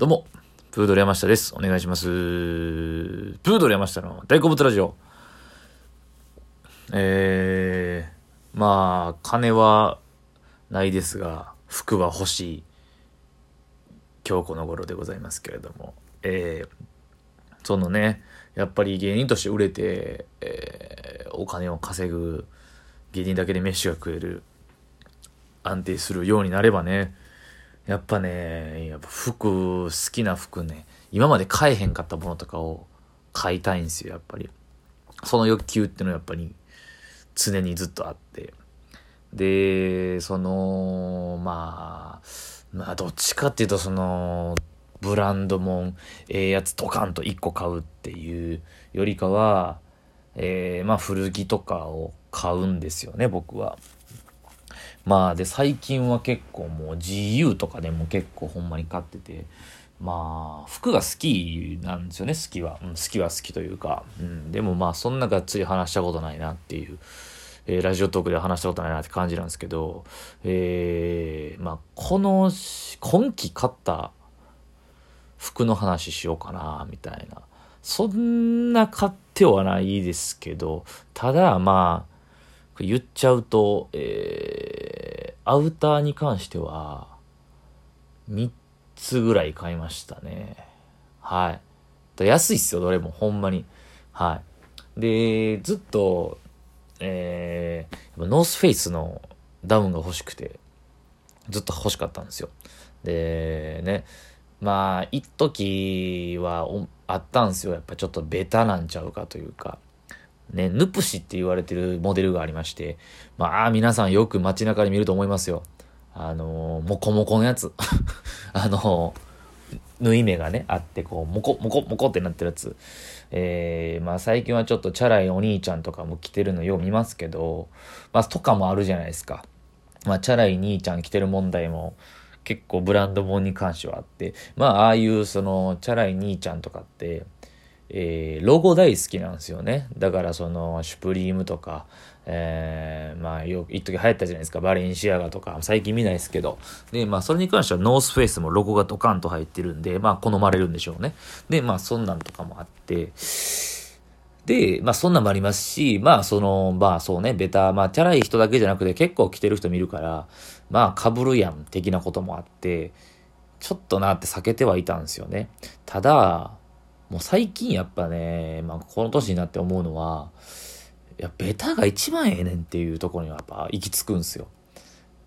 どうも、プードル山下です。お願いします。プードル山下の大好物ラジオ。えー、まあ、金はないですが、服は欲しい、今日この頃でございますけれども、えー、そのね、やっぱり芸人として売れて、えー、お金を稼ぐ、芸人だけで飯が食える、安定するようになればね、やっぱね、やっぱ服、好きな服ね、今まで買えへんかったものとかを買いたいんですよ、やっぱり。その欲求っていうのはやっぱり常にずっとあって。で、その、まあ、まあどっちかっていうとその、ブランドもん、ええやつドカンと1個買うっていうよりかは、えー、まあ古着とかを買うんですよね、僕は。まあで最近は結構もう GU とかでも結構ほんまに買っててまあ服が好きなんですよね好きは、うん、好きは好きというか、うん、でもまあそんながっつり話したことないなっていう、えーラジオトークで話したことないなって感じなんですけどえー、まあこの今季買った服の話しようかなみたいな。そんな買ってはないですけどただまあ言っちゃうと、えー、アウターに関しては、3つぐらい買いましたね。はい。安いっすよ、どれも、ほんまに。はい。で、ずっと、えー、ノースフェイスのダウンが欲しくて、ずっと欲しかったんですよ。で、ね、まあ、一時はあったんですよ。やっぱちょっとベタなんちゃうかというか。ね、ヌプシって言われてるモデルがありまして、まあ、皆さんよく街中で見ると思いますよ。あのー、モコモコのやつ。あのー、縫い目がね、あって、こう、モコ、モコ、モコってなってるやつ。えー、まあ最近はちょっとチャラいお兄ちゃんとかも着てるのよう見ますけど、まあとかもあるじゃないですか。まあチャラい兄ちゃん着てる問題も結構ブランド本に関してはあって、まあああいうそのチャラい兄ちゃんとかって、えー、ロゴ大好きなんですよね。だからその、シュプリームとか、えー、まあ、よ、一時流行ったじゃないですか、バレンシアガとか、最近見ないですけど。で、まあ、それに関してはノースフェイスもロゴがドカンと入ってるんで、まあ、好まれるんでしょうね。で、まあ、そんなんとかもあって、で、まあ、そんなんもありますし、まあ、その、まあ、そうね、ベタ、まあ、チャラい人だけじゃなくて結構着てる人見るから、まあ、被るやん、的なこともあって、ちょっとなって避けてはいたんですよね。ただ、もう最近やっぱね、まあ、この年になって思うのは、いや、ベタが一番ええねんっていうところにはやっぱ行き着くんすよ。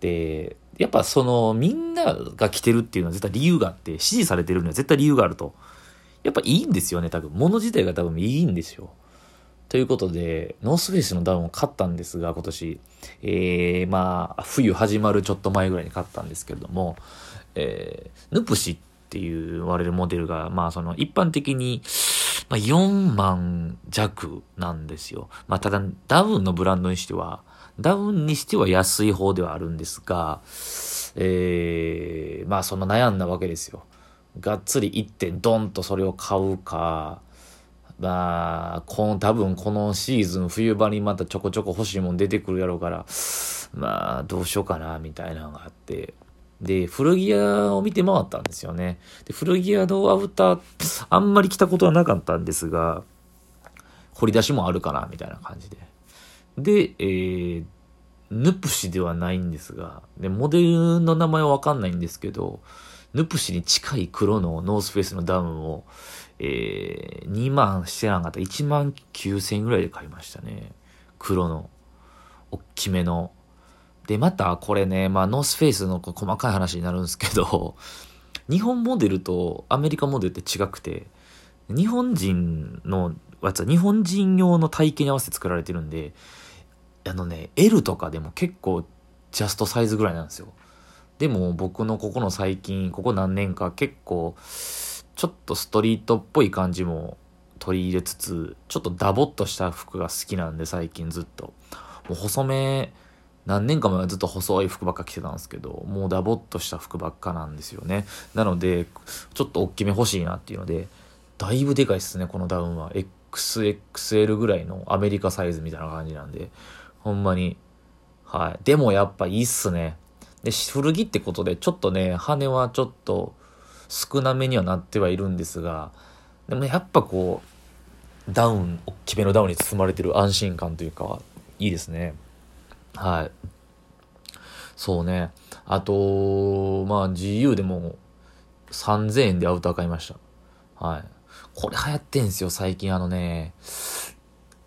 で、やっぱその、みんなが着てるっていうのは絶対理由があって、支持されてるには絶対理由があると。やっぱいいんですよね、多分。物自体が多分いいんですよ。ということで、ノースフェイスのダウンを買ったんですが、今年。えー、まあ、冬始まるちょっと前ぐらいに買ったんですけれども、えー、ヌプシっていう言われるモデルが、まあその一般的に、まあ、4万弱なんですよ。まあただダウンのブランドにしては、ダウンにしては安い方ではあるんですが、えー、まあその悩んだわけですよ。がっつり1点ドンとそれを買うか、まあ、この多分このシーズン冬場にまたちょこちょこ欲しいもん出てくるやろうから、まあどうしようかなみたいなのがあって、で、古着屋を見て回ったんですよね。で、古着屋のアウター、あんまり着たことはなかったんですが、掘り出しもあるかな、みたいな感じで。で、えー、ヌプシではないんですが、で、モデルの名前はわかんないんですけど、ヌプシに近い黒のノースフェイスのダウンを、えー、2万してなかった。1万9000円ぐらいで買いましたね。黒の、おっきめの、で、またこれね、まあ、ノースフェイスの細かい話になるんですけど、日本モデルとアメリカモデルって違くて、日本人のやつは日本人用の体型に合わせて作られてるんで、あのね、L とかでも結構ジャストサイズぐらいなんですよ。でも僕のここの最近、ここ何年か結構、ちょっとストリートっぽい感じも取り入れつつ、ちょっとダボっとした服が好きなんで最近ずっと。もう細め、何年か前はずっと細い服ばっか着てたんですけど、もうダボっとした服ばっかなんですよね。なので、ちょっと大きめ欲しいなっていうので、だいぶでかいっすね、このダウンは。XXL ぐらいのアメリカサイズみたいな感じなんで、ほんまに。はい。でもやっぱいいっすね。で、古着ってことで、ちょっとね、羽はちょっと、少なめにはなってはいるんですが、でもやっぱこう、ダウン、大きめのダウンに包まれてる安心感というか、いいですね。はい。そうね。あと、まあ GU でも3000円でアウター買いました。はい。これ流行ってんすよ、最近あのね。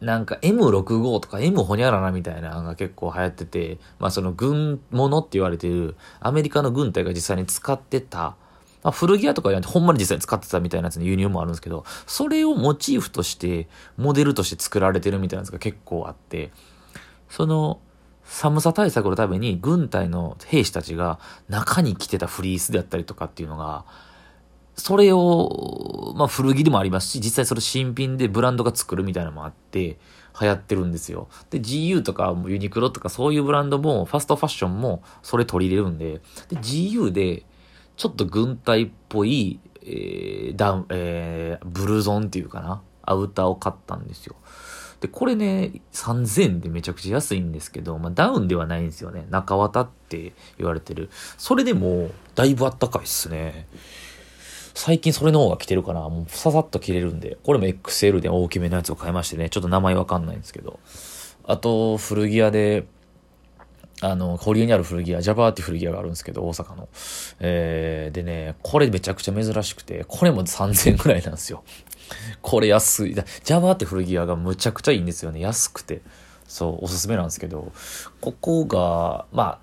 なんか M65 とか M ホニャララみたいなのが結構流行ってて、まあその軍物って言われてるアメリカの軍隊が実際に使ってた、まあ、古着屋とかじゃなくてほんまに実際に使ってたみたいなやつの輸入もあるんですけど、それをモチーフとして、モデルとして作られてるみたいなやつが結構あって、その、寒さ対策のために軍隊の兵士たちが中に着てたフリースであったりとかっていうのが、それを、まあ古着でもありますし、実際それ新品でブランドが作るみたいなのもあって、流行ってるんですよ。で、GU とかユニクロとかそういうブランドも、ファストファッションもそれ取り入れるんで、で、GU で、ちょっと軍隊っぽい、えー、ダウン、えー、ブルゾンっていうかな、アウターを買ったんですよ。で、これね、3000円でめちゃくちゃ安いんですけど、まあダウンではないんですよね。中綿って言われてる。それでも、だいぶあったかいっすね。最近それの方が着てるかな。もうささっと着れるんで。これも XL で大きめのやつを買いましてね。ちょっと名前わかんないんですけど。あと、古着屋で、あの、堀江にある古着屋、ジャバーって古着屋があるんですけど、大阪の。えー、でね、これめちゃくちゃ珍しくて、これも3000円くらいなんですよ。これ安い。ジャバーって古着屋がむちゃくちゃいいんですよね。安くて。そう、おすすめなんですけど、ここが、まあ、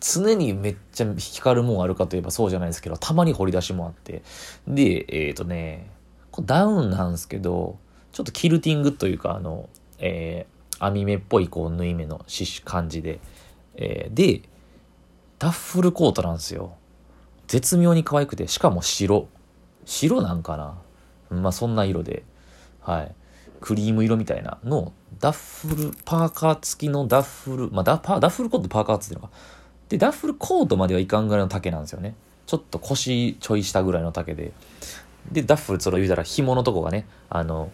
常にめっちゃ光るもんあるかといえばそうじゃないですけど、たまに掘り出しもあって。で、えっ、ー、とね、これダウンなんですけど、ちょっとキルティングというか、あの、えー、網目っぽいこう縫い目の感じで、えー、で、ダッフルコートなんですよ。絶妙に可愛くて、しかも白。白なんかなまあそんな色で、はい。クリーム色みたいなの、ダッフル、パーカー付きのダッフル、まあダパダッフルコートパーカーっていうのか。で、ダッフルコートまではいかんぐらいの丈なんですよね。ちょっと腰ちょい下ぐらいの丈で。で、ダッフル、それを言うたら紐のとこがね、あの、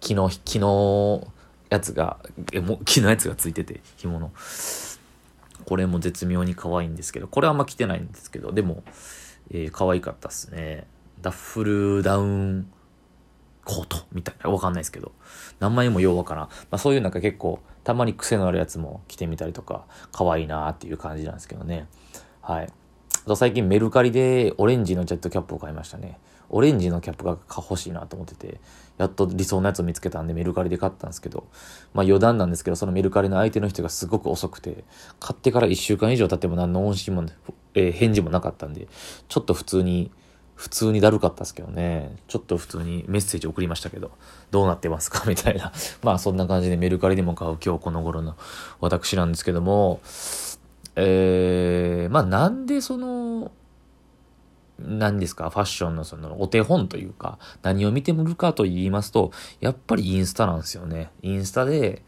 木の、木のやつが、え、も木のやつがついてて、紐の。これも絶妙に可愛いんですけど、これはあんま着てないんですけど、でも、えー、可愛かったっすね。ダッフルダウンコートみたいな。わかんないですけど。名前もようわからん。まあそういうなんか結構、たまに癖のあるやつも着てみたりとか、可愛いなっていう感じなんですけどね。はい。あと最近メルカリでオレンジのジェットキャップを買いましたね。オレンジのキャップが欲しいなと思ってて、やっと理想のやつを見つけたんでメルカリで買ったんですけど、まあ余談なんですけど、そのメルカリの相手の人がすごく遅くて、買ってから1週間以上経っても何の音信も、えー、返事もなかったんで、ちょっと普通に普通にだるかったですけどね。ちょっと普通にメッセージ送りましたけど、どうなってますか？みたいな。まあそんな感じでメルカリでも買う今日この頃の私なんですけども、えー、まあなんでその、何ですか、ファッションのそのお手本というか、何を見てみるかと言いますと、やっぱりインスタなんですよね。インスタで、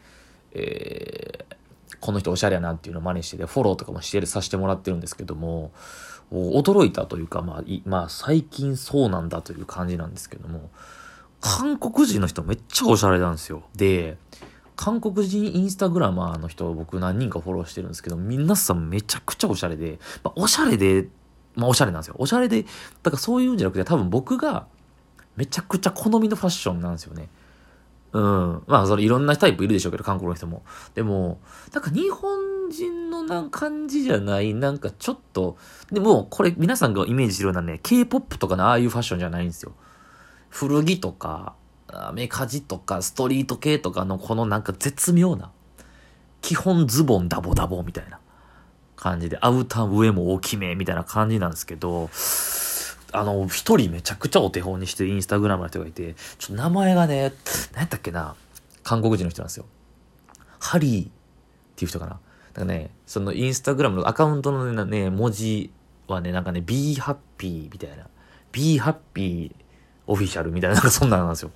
えー、この人おしゃれやなっていうのを真似してて、フォローとかもしてさせてもらってるんですけども、驚いたというか、まあ、まあ、最近そうなんだという感じなんですけども、韓国人の人めっちゃおしゃれなんですよ。で、韓国人インスタグラマーの人を僕何人かフォローしてるんですけど、皆さんめちゃくちゃおしゃれで、まあ、おしゃれで、まあおしゃれなんですよ。おしゃれで、だからそういうんじゃなくて多分僕がめちゃくちゃ好みのファッションなんですよね。うん。まあ、それいろんなタイプいるでしょうけど、韓国の人も。でも、なんか日本人のなん感じじゃない、なんかちょっと、でも、これ皆さんがイメージしてるようなね、K-POP とかのああいうファッションじゃないんですよ。古着とか、メカジとか、ストリート系とかのこのなんか絶妙な、基本ズボンダボダボみたいな感じで、アウター上も大きめみたいな感じなんですけど、あの、一人めちゃくちゃお手本にしてインスタグラムの人がいて、ちょっと名前がね、何やったっけな、韓国人の人なんですよ。ハリーっていう人かな。なんかね、そのインスタグラムのアカウントのね、文字はね、なんかね、be happy みたいな。be happy オフィシャルみたいな、なんかそんなんなんですよ。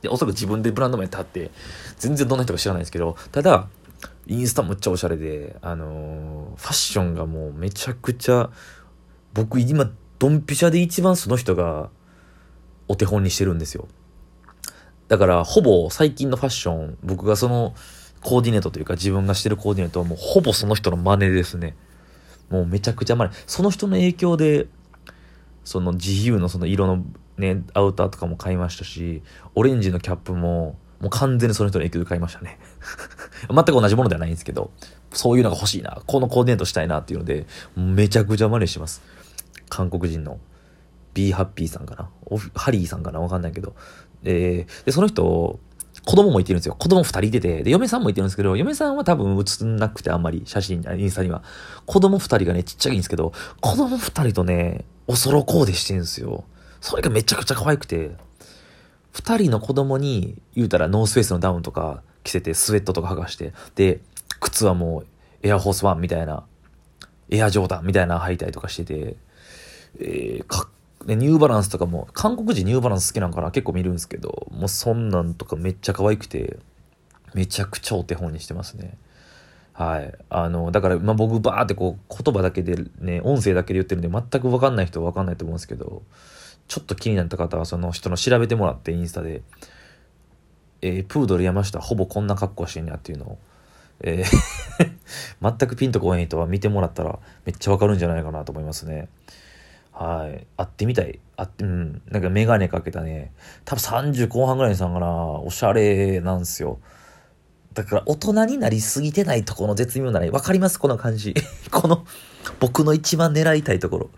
で、おそらく自分でブランド名やって、全然どんな人か知らないですけど、ただ、インスタむっちゃおしゃれで、あのー、ファッションがもうめちゃくちゃ、僕今ドンピシャで一番その人がお手本にしてるんですよ。だから、ほぼ最近のファッション、僕がそのコーディネートというか自分がしてるコーディネートはもうほぼその人の真似ですね。もうめちゃくちゃ真似。その人の影響で、その自由のその色のね、アウターとかも買いましたし、オレンジのキャップも、もう完全にその人の影響で買いましたね。全く同じものではないんですけど、そういうのが欲しいな、このコーディネートしたいなっていうので、めちゃくちゃ真似します。韓国人の B ハッピーさんかな？ハリーさんかな？わかんないけど。えー、で、その人、子供もいてるんですよ。子供二人いてて、で、嫁さんもいてるんですけど、嫁さんは多分映んなくてあんまり写真、インスタには。子供二人がね、ちっちゃいんですけど、子供二人とね、おそろコーデしてるんですよ。それがめちゃくちゃ可愛くて、二人の子供に、言うたらノースフェイスのダウンとか着せて、スウェットとか剥がして、で、靴はもう、エアホースワンみたいな、エアジョーダンみたいな履いたりとかしてて、えー、かニューバランスとかも、韓国人ニューバランス好きなんかな結構見るんですけど、もうそんなんとかめっちゃ可愛くて、めちゃくちゃお手本にしてますね。はい。あの、だから、まあ、僕バーってこう、言葉だけでね、音声だけで言ってるんで、全くわかんない人はわかんないと思うんですけど、ちょっと気になった方はその人の調べてもらってインスタで、えー、プードル山下ほぼこんな格好してんやっていうのを、えー 全くピンとこない人は見てもらったらめっちゃわかるんじゃないかなと思いますね。はい。会ってみたい。会って、うん。なんかメガネかけたね。多分30後半ぐらいにさんかな。おしゃれなんですよ。だから大人になりすぎてないとこの絶妙なね。わかります？この感じ。この、僕の一番狙いたいところ。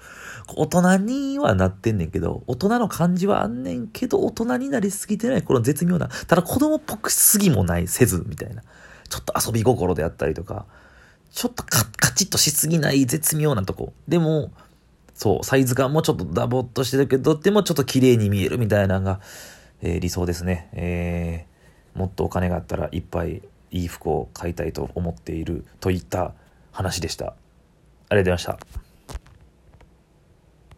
大人にはなってんねんけど、大人の感じはあんねんけど、大人になりすぎてない、この絶妙な。ただ子供っぽくすぎもない、せず、みたいな。ちょっと遊び心であったりとか、ちょっとカチッとしすぎない絶妙なとこ。でも、そう、サイズ感もちょっとダボっとしてるけど、でもちょっと綺麗に見えるみたいなのが、えー、理想ですね。えー、もっとお金があったらいっぱいいい服を買いたいと思っているといった話でした。ありがとうございました。